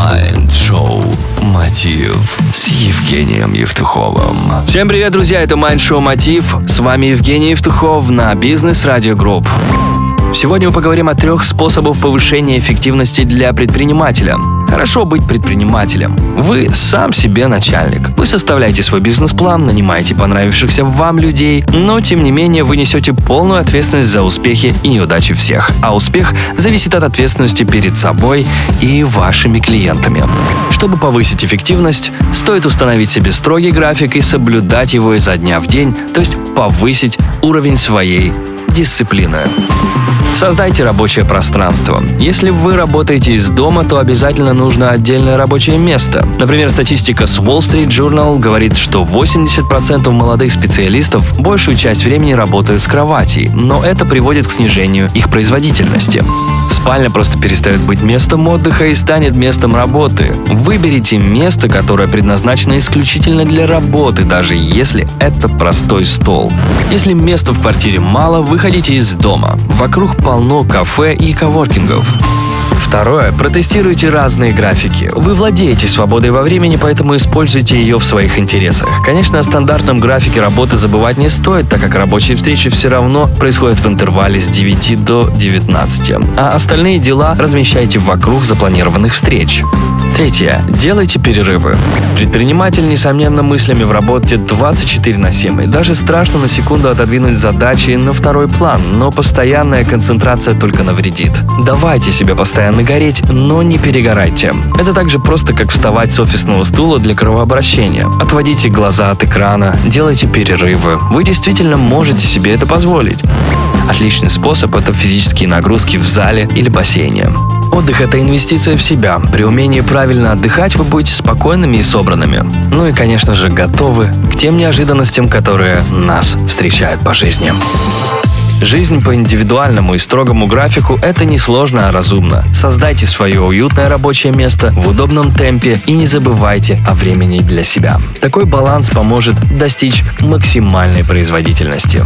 Mind Show «Мотив» с Евгением Евтуховым. Всем привет, друзья, это Mind Show «Мотив». С вами Евгений Евтухов на Business Radio Group. Сегодня мы поговорим о трех способах повышения эффективности для предпринимателя. Хорошо быть предпринимателем. Вы сам себе начальник. Вы составляете свой бизнес-план, нанимаете понравившихся вам людей, но тем не менее вы несете полную ответственность за успехи и неудачи всех. А успех зависит от ответственности перед собой и вашими клиентами. Чтобы повысить эффективность, стоит установить себе строгий график и соблюдать его изо дня в день, то есть повысить уровень своей дисциплины. Создайте рабочее пространство. Если вы работаете из дома, то обязательно нужно отдельное рабочее место. Например, статистика с Wall Street Journal говорит, что 80% молодых специалистов большую часть времени работают с кровати, но это приводит к снижению их производительности. Спальня просто перестает быть местом отдыха и станет местом работы. Выберите место, которое предназначено исключительно для работы, даже если это простой стол. Если места в квартире мало, выходите из дома. Вокруг полно кафе и коворкингов. Второе. Протестируйте разные графики. Вы владеете свободой во времени, поэтому используйте ее в своих интересах. Конечно, о стандартном графике работы забывать не стоит, так как рабочие встречи все равно происходят в интервале с 9 до 19, а остальные дела размещайте вокруг запланированных встреч. Третье. Делайте перерывы. Предприниматель, несомненно, мыслями в работе 24 на 7. И даже страшно на секунду отодвинуть задачи на второй план, но постоянная концентрация только навредит. Давайте себе постоянно гореть, но не перегорайте. Это так же просто, как вставать с офисного стула для кровообращения. Отводите глаза от экрана, делайте перерывы. Вы действительно можете себе это позволить. Отличный способ – это физические нагрузки в зале или бассейне. Отдых – это инвестиция в себя. При умении правильно отдыхать вы будете спокойными и собранными. Ну и, конечно же, готовы к тем неожиданностям, которые нас встречают по жизни. Жизнь по индивидуальному и строгому графику – это не сложно, а разумно. Создайте свое уютное рабочее место в удобном темпе и не забывайте о времени для себя. Такой баланс поможет достичь максимальной производительности.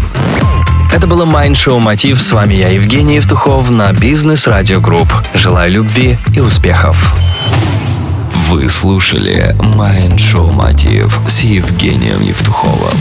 Это было Mind Show Мотив. С вами я, Евгений Евтухов, на Business Radio Group. Желаю любви и успехов. Вы слушали Mind Show Мотив с Евгением Евтуховым.